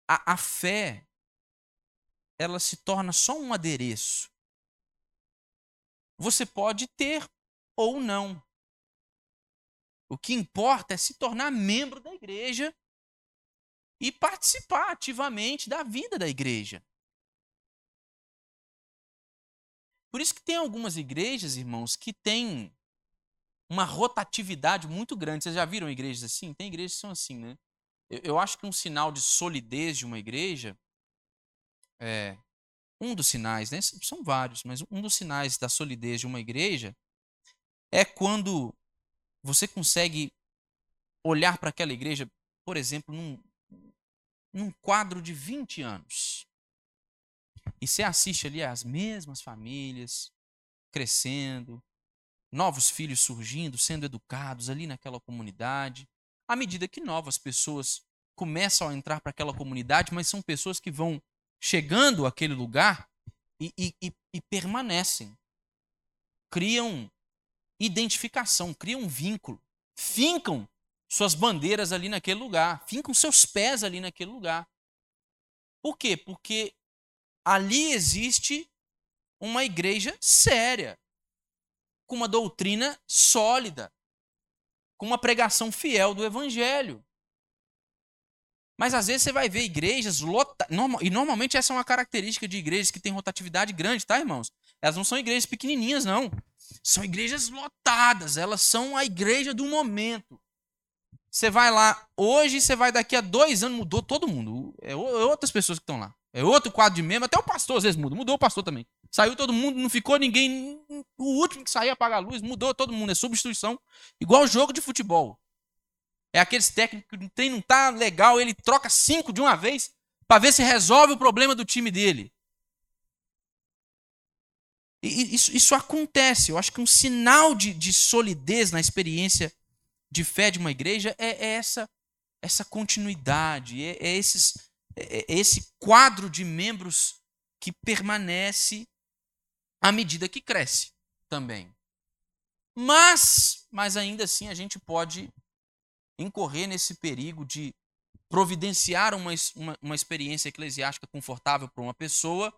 A, a fé, ela se torna só um adereço. Você pode ter ou não. O que importa é se tornar membro da igreja e participar ativamente da vida da igreja. Por isso que tem algumas igrejas, irmãos, que têm uma rotatividade muito grande. Vocês já viram igrejas assim? Tem igrejas que são assim, né? Eu, eu acho que um sinal de solidez de uma igreja é um dos sinais, né? São vários, mas um dos sinais da solidez de uma igreja é quando você consegue olhar para aquela igreja, por exemplo, num, num quadro de 20 anos. E você assiste ali as mesmas famílias crescendo, novos filhos surgindo, sendo educados ali naquela comunidade. À medida que novas pessoas começam a entrar para aquela comunidade, mas são pessoas que vão chegando àquele lugar e, e, e, e permanecem. Criam identificação, criam um vínculo, fincam suas bandeiras ali naquele lugar, fincam seus pés ali naquele lugar. Por quê? Porque ali existe uma igreja séria, com uma doutrina sólida, com uma pregação fiel do evangelho. Mas às vezes você vai ver igrejas lotadas. E normalmente essa é uma característica de igrejas que têm rotatividade grande, tá, irmãos? Elas não são igrejas pequenininhas, não. São igrejas lotadas. Elas são a igreja do momento. Você vai lá hoje, você vai daqui a dois anos, mudou todo mundo. É, é outras pessoas que estão lá. É outro quadro de membro. Até o pastor às vezes muda. Mudou o pastor também. Saiu todo mundo, não ficou ninguém. O último que saiu apagar a luz, mudou todo mundo. É substituição. Igual jogo de futebol. É aqueles técnicos que o trem não tá legal, ele troca cinco de uma vez para ver se resolve o problema do time dele. E isso, isso acontece. Eu acho que um sinal de, de solidez na experiência de fé de uma igreja é, é essa essa continuidade, é, é esses, esse quadro de membros que permanece à medida que cresce também. Mas, mas ainda assim a gente pode incorrer nesse perigo de providenciar uma, uma, uma experiência eclesiástica confortável para uma pessoa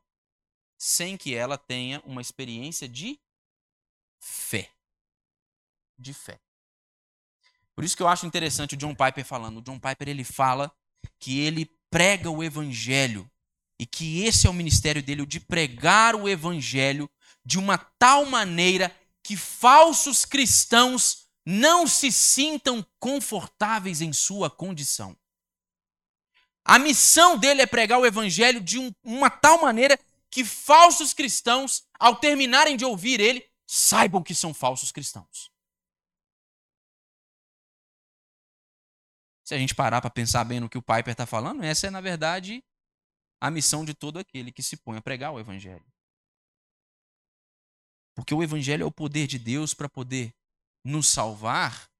sem que ela tenha uma experiência de fé. De fé. Por isso que eu acho interessante o John Piper falando. O John Piper ele fala que ele prega o evangelho e que esse é o ministério dele, o de pregar o evangelho de uma tal maneira que falsos cristãos não se sintam confortáveis em sua condição. A missão dele é pregar o evangelho de um, uma tal maneira que falsos cristãos, ao terminarem de ouvir ele, saibam que são falsos cristãos. Se a gente parar para pensar bem no que o Piper está falando, essa é, na verdade, a missão de todo aquele que se põe a pregar o Evangelho. Porque o Evangelho é o poder de Deus para poder nos salvar,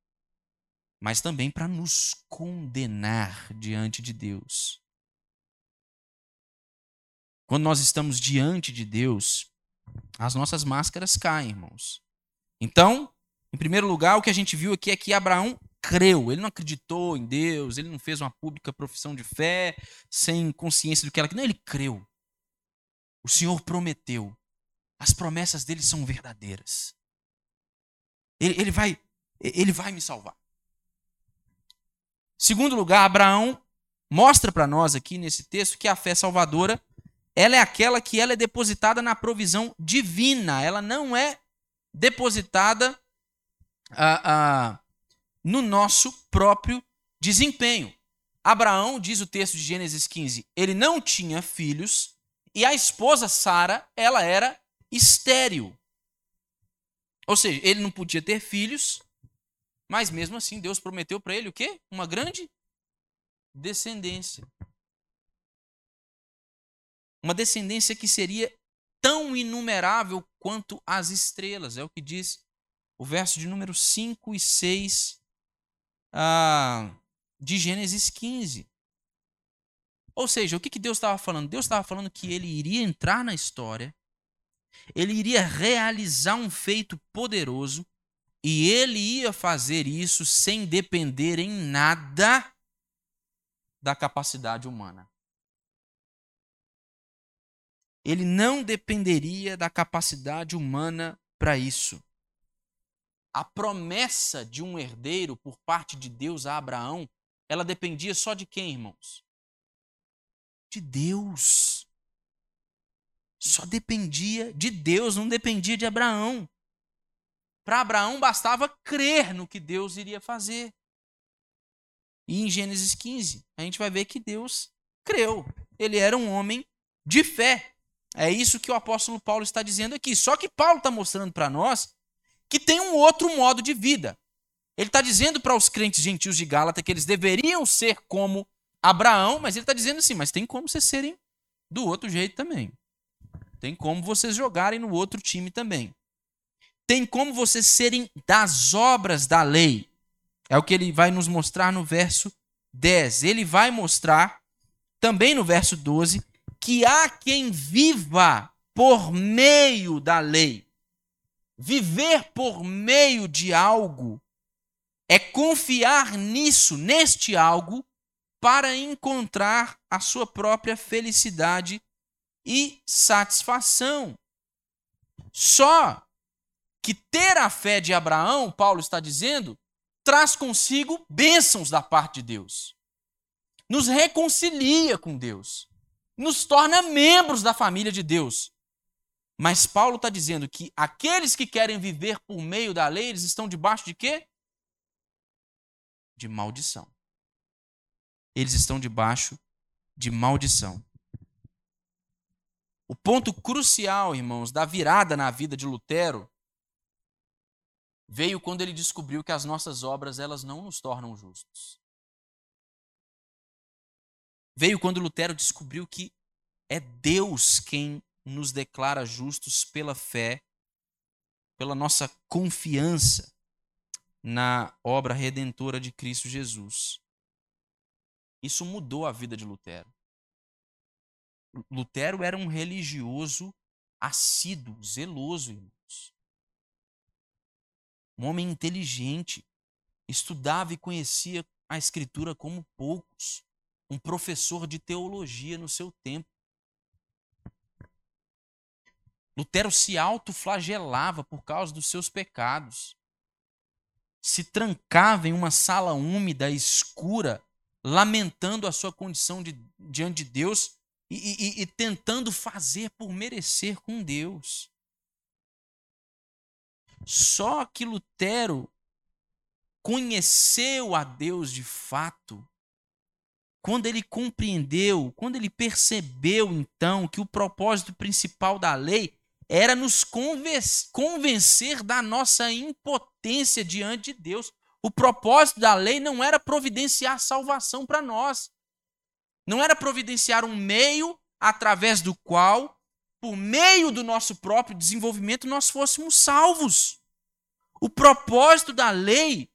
mas também para nos condenar diante de Deus. Quando nós estamos diante de Deus, as nossas máscaras caem, irmãos. Então, em primeiro lugar, o que a gente viu aqui é que Abraão creu, ele não acreditou em Deus, ele não fez uma pública profissão de fé sem consciência do que ela. Não, ele creu. O Senhor prometeu. As promessas dele são verdadeiras. Ele, ele, vai, ele vai me salvar. Segundo lugar, Abraão mostra para nós aqui nesse texto que a fé salvadora ela é aquela que ela é depositada na provisão divina. Ela não é depositada ah, ah, no nosso próprio desempenho. Abraão, diz o texto de Gênesis 15, ele não tinha filhos e a esposa Sara, ela era estéril. Ou seja, ele não podia ter filhos, mas mesmo assim Deus prometeu para ele o quê? Uma grande descendência. Uma descendência que seria tão inumerável quanto as estrelas. É o que diz o verso de número 5 e 6 ah, de Gênesis 15. Ou seja, o que, que Deus estava falando? Deus estava falando que ele iria entrar na história, ele iria realizar um feito poderoso e ele ia fazer isso sem depender em nada da capacidade humana. Ele não dependeria da capacidade humana para isso a promessa de um herdeiro por parte de Deus a Abraão, ela dependia só de quem, irmãos? De Deus. Só dependia de Deus, não dependia de Abraão. Para Abraão bastava crer no que Deus iria fazer. E em Gênesis 15, a gente vai ver que Deus creu. Ele era um homem de fé. É isso que o apóstolo Paulo está dizendo aqui. Só que Paulo está mostrando para nós que tem um outro modo de vida. Ele está dizendo para os crentes gentios de Gálata que eles deveriam ser como Abraão, mas ele está dizendo assim: mas tem como vocês serem do outro jeito também. Tem como vocês jogarem no outro time também. Tem como vocês serem das obras da lei. É o que ele vai nos mostrar no verso 10. Ele vai mostrar também no verso 12 que há quem viva por meio da lei. Viver por meio de algo é confiar nisso, neste algo, para encontrar a sua própria felicidade e satisfação. Só que ter a fé de Abraão, Paulo está dizendo, traz consigo bênçãos da parte de Deus. Nos reconcilia com Deus. Nos torna membros da família de Deus. Mas Paulo está dizendo que aqueles que querem viver por meio da lei, eles estão debaixo de quê? De maldição. Eles estão debaixo de maldição. O ponto crucial, irmãos, da virada na vida de Lutero veio quando ele descobriu que as nossas obras elas não nos tornam justos. Veio quando Lutero descobriu que é Deus quem nos declara justos pela fé, pela nossa confiança na obra redentora de Cristo Jesus. Isso mudou a vida de Lutero. Lutero era um religioso assíduo, zeloso, irmãos. Um homem inteligente, estudava e conhecia a Escritura como poucos, um professor de teologia no seu tempo. Lutero se autoflagelava por causa dos seus pecados. Se trancava em uma sala úmida, escura, lamentando a sua condição de, diante de Deus e, e, e tentando fazer por merecer com Deus. Só que Lutero conheceu a Deus de fato quando ele compreendeu, quando ele percebeu então que o propósito principal da lei era nos convencer da nossa impotência diante de Deus. O propósito da lei não era providenciar salvação para nós. Não era providenciar um meio através do qual, por meio do nosso próprio desenvolvimento, nós fôssemos salvos. O propósito da lei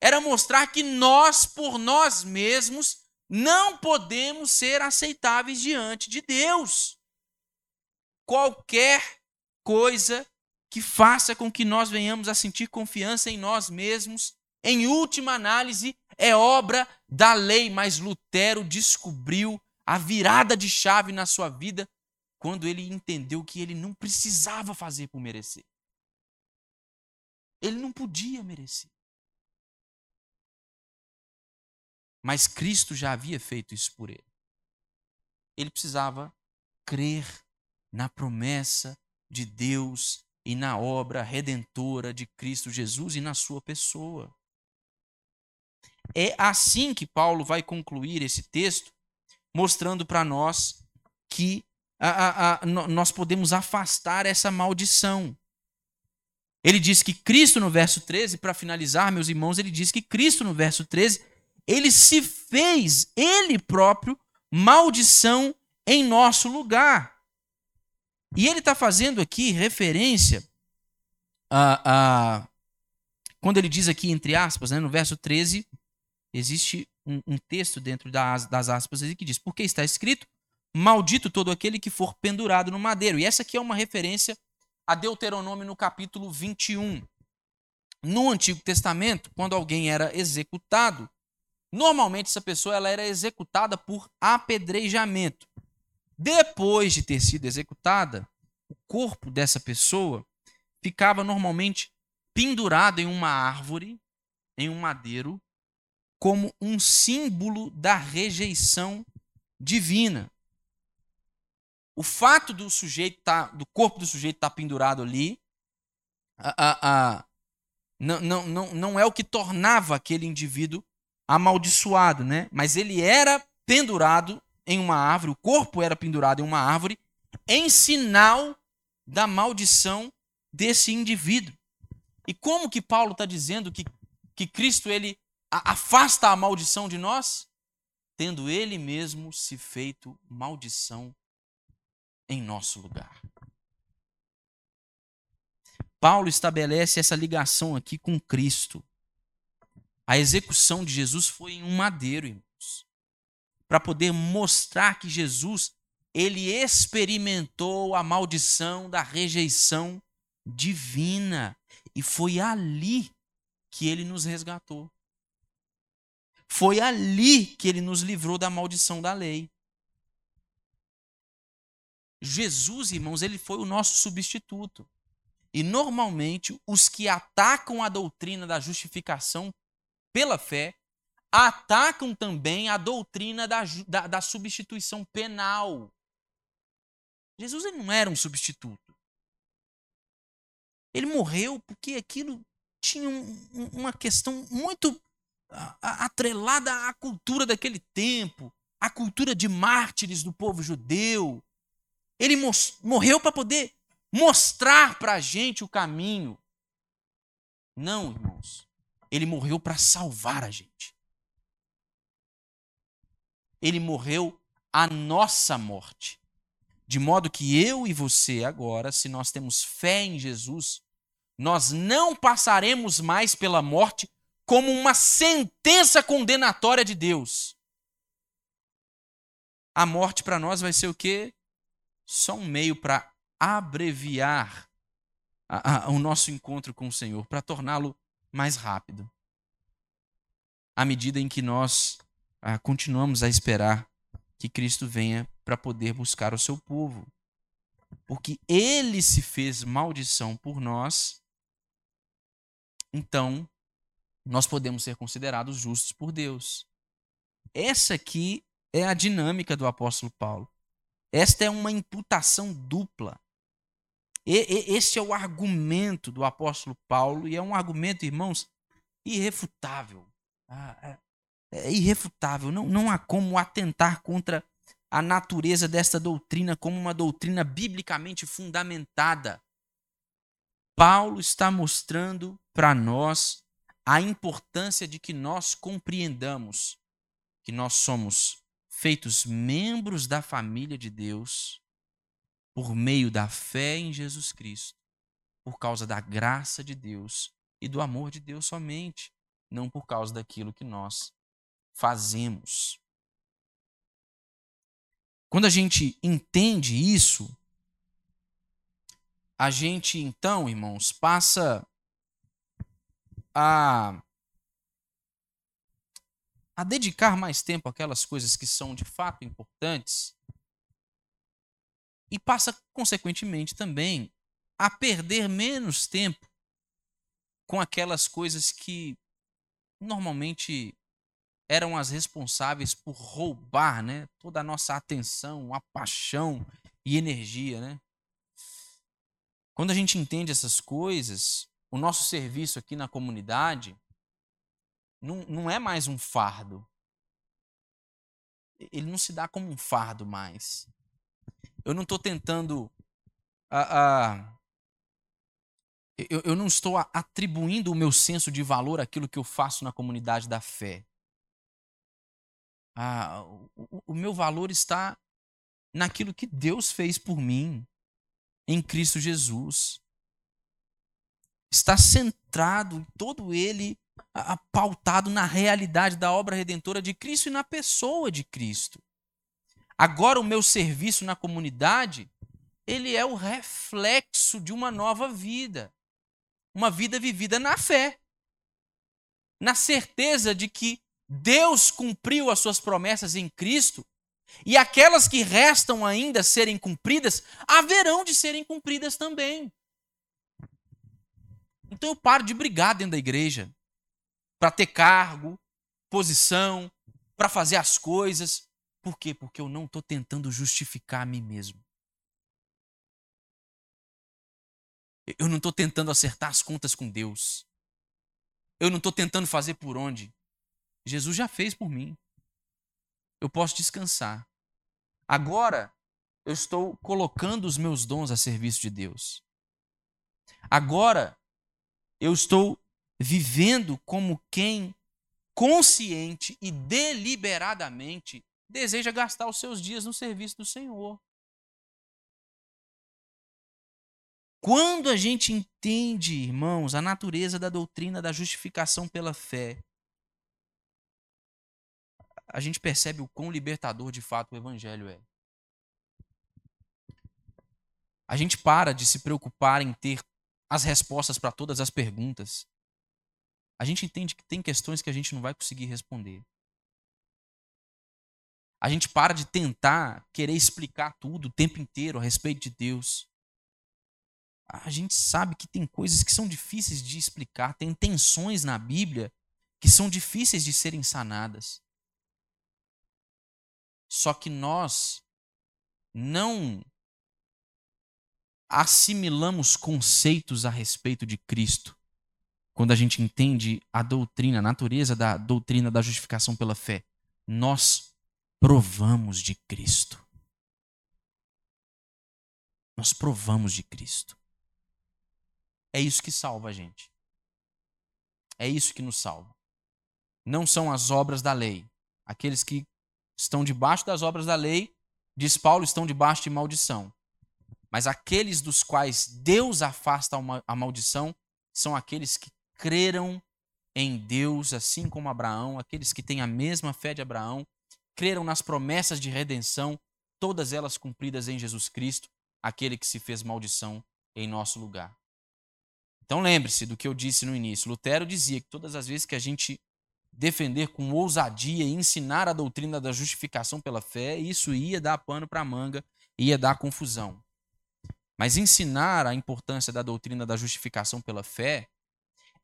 era mostrar que nós, por nós mesmos, não podemos ser aceitáveis diante de Deus. Qualquer coisa que faça com que nós venhamos a sentir confiança em nós mesmos, em última análise, é obra da lei, mas Lutero descobriu a virada de chave na sua vida quando ele entendeu que ele não precisava fazer por merecer. Ele não podia merecer. Mas Cristo já havia feito isso por ele. Ele precisava crer na promessa de Deus e na obra redentora de Cristo Jesus e na sua pessoa. É assim que Paulo vai concluir esse texto, mostrando para nós que a, a, a, nós podemos afastar essa maldição. Ele diz que Cristo, no verso 13, para finalizar, meus irmãos, ele diz que Cristo, no verso 13, ele se fez, ele próprio, maldição em nosso lugar. E ele está fazendo aqui referência a, a. Quando ele diz aqui, entre aspas, né, no verso 13, existe um, um texto dentro das, das aspas que diz: Porque está escrito, maldito todo aquele que for pendurado no madeiro. E essa aqui é uma referência a Deuteronômio no capítulo 21. No Antigo Testamento, quando alguém era executado, normalmente essa pessoa ela era executada por apedrejamento. Depois de ter sido executada, o corpo dessa pessoa ficava normalmente pendurado em uma árvore, em um madeiro, como um símbolo da rejeição divina. O fato do sujeito tá, do corpo do sujeito estar tá pendurado ali, a, a, a, não, não, não, não é o que tornava aquele indivíduo amaldiçoado, né? Mas ele era pendurado em uma árvore, o corpo era pendurado em uma árvore, em sinal da maldição desse indivíduo. E como que Paulo está dizendo que, que Cristo ele afasta a maldição de nós? Tendo ele mesmo se feito maldição em nosso lugar. Paulo estabelece essa ligação aqui com Cristo. A execução de Jesus foi em um madeiro, irmãos para poder mostrar que Jesus ele experimentou a maldição da rejeição divina. E foi ali que ele nos resgatou. Foi ali que ele nos livrou da maldição da lei. Jesus, irmãos, ele foi o nosso substituto. E normalmente os que atacam a doutrina da justificação pela fé atacam também a doutrina da, da, da substituição penal. Jesus ele não era um substituto. Ele morreu porque aquilo tinha um, uma questão muito atrelada à cultura daquele tempo, à cultura de mártires do povo judeu. Ele morreu para poder mostrar para a gente o caminho. Não, irmãos. Ele morreu para salvar a gente. Ele morreu a nossa morte. De modo que eu e você agora, se nós temos fé em Jesus, nós não passaremos mais pela morte como uma sentença condenatória de Deus. A morte para nós vai ser o quê? Só um meio para abreviar a, a, o nosso encontro com o Senhor, para torná-lo mais rápido. À medida em que nós a, continuamos a esperar que Cristo venha para poder buscar o seu povo. Porque ele se fez maldição por nós, então nós podemos ser considerados justos por Deus. Essa aqui é a dinâmica do apóstolo Paulo. Esta é uma imputação dupla. E, e, esse é o argumento do apóstolo Paulo, e é um argumento, irmãos, irrefutável. Ah, é, é irrefutável. Não, não há como atentar contra a natureza desta doutrina como uma doutrina biblicamente fundamentada. Paulo está mostrando para nós a importância de que nós compreendamos que nós somos feitos membros da família de Deus por meio da fé em Jesus Cristo, por causa da graça de Deus e do amor de Deus somente, não por causa daquilo que nós fazemos. Quando a gente entende isso, a gente então, irmãos, passa a a dedicar mais tempo àquelas coisas que são de fato importantes e passa consequentemente também a perder menos tempo com aquelas coisas que normalmente eram as responsáveis por roubar, né, toda a nossa atenção, a paixão e energia, né? Quando a gente entende essas coisas, o nosso serviço aqui na comunidade não, não é mais um fardo. Ele não se dá como um fardo mais. Eu não estou tentando. eu, eu não estou atribuindo o meu senso de valor àquilo que eu faço na comunidade da fé. Ah, o, o meu valor está naquilo que Deus fez por mim em Cristo Jesus. Está centrado todo ele pautado na realidade da obra redentora de Cristo e na pessoa de Cristo. Agora o meu serviço na comunidade, ele é o reflexo de uma nova vida. Uma vida vivida na fé. Na certeza de que Deus cumpriu as suas promessas em Cristo, e aquelas que restam ainda serem cumpridas, haverão de serem cumpridas também. Então eu paro de brigar dentro da igreja para ter cargo, posição, para fazer as coisas. Por quê? Porque eu não estou tentando justificar a mim mesmo. Eu não estou tentando acertar as contas com Deus. Eu não estou tentando fazer por onde. Jesus já fez por mim. Eu posso descansar. Agora, eu estou colocando os meus dons a serviço de Deus. Agora, eu estou vivendo como quem consciente e deliberadamente deseja gastar os seus dias no serviço do Senhor. Quando a gente entende, irmãos, a natureza da doutrina da justificação pela fé, a gente percebe o quão libertador de fato o evangelho é. A gente para de se preocupar em ter as respostas para todas as perguntas. A gente entende que tem questões que a gente não vai conseguir responder. A gente para de tentar querer explicar tudo o tempo inteiro a respeito de Deus. A gente sabe que tem coisas que são difíceis de explicar, tem tensões na Bíblia que são difíceis de serem sanadas. Só que nós não assimilamos conceitos a respeito de Cristo quando a gente entende a doutrina, a natureza da doutrina da justificação pela fé. Nós provamos de Cristo. Nós provamos de Cristo. É isso que salva a gente. É isso que nos salva. Não são as obras da lei. Aqueles que estão debaixo das obras da lei, diz Paulo, estão debaixo de maldição. Mas aqueles dos quais Deus afasta a maldição são aqueles que creram em Deus, assim como Abraão, aqueles que têm a mesma fé de Abraão, creram nas promessas de redenção, todas elas cumpridas em Jesus Cristo, aquele que se fez maldição em nosso lugar. Então lembre-se do que eu disse no início. Lutero dizia que todas as vezes que a gente defender com ousadia e ensinar a doutrina da justificação pela fé, isso ia dar pano para manga, ia dar confusão. Mas ensinar a importância da doutrina da justificação pela fé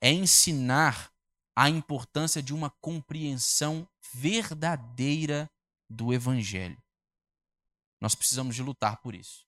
é ensinar a importância de uma compreensão verdadeira do Evangelho. Nós precisamos de lutar por isso.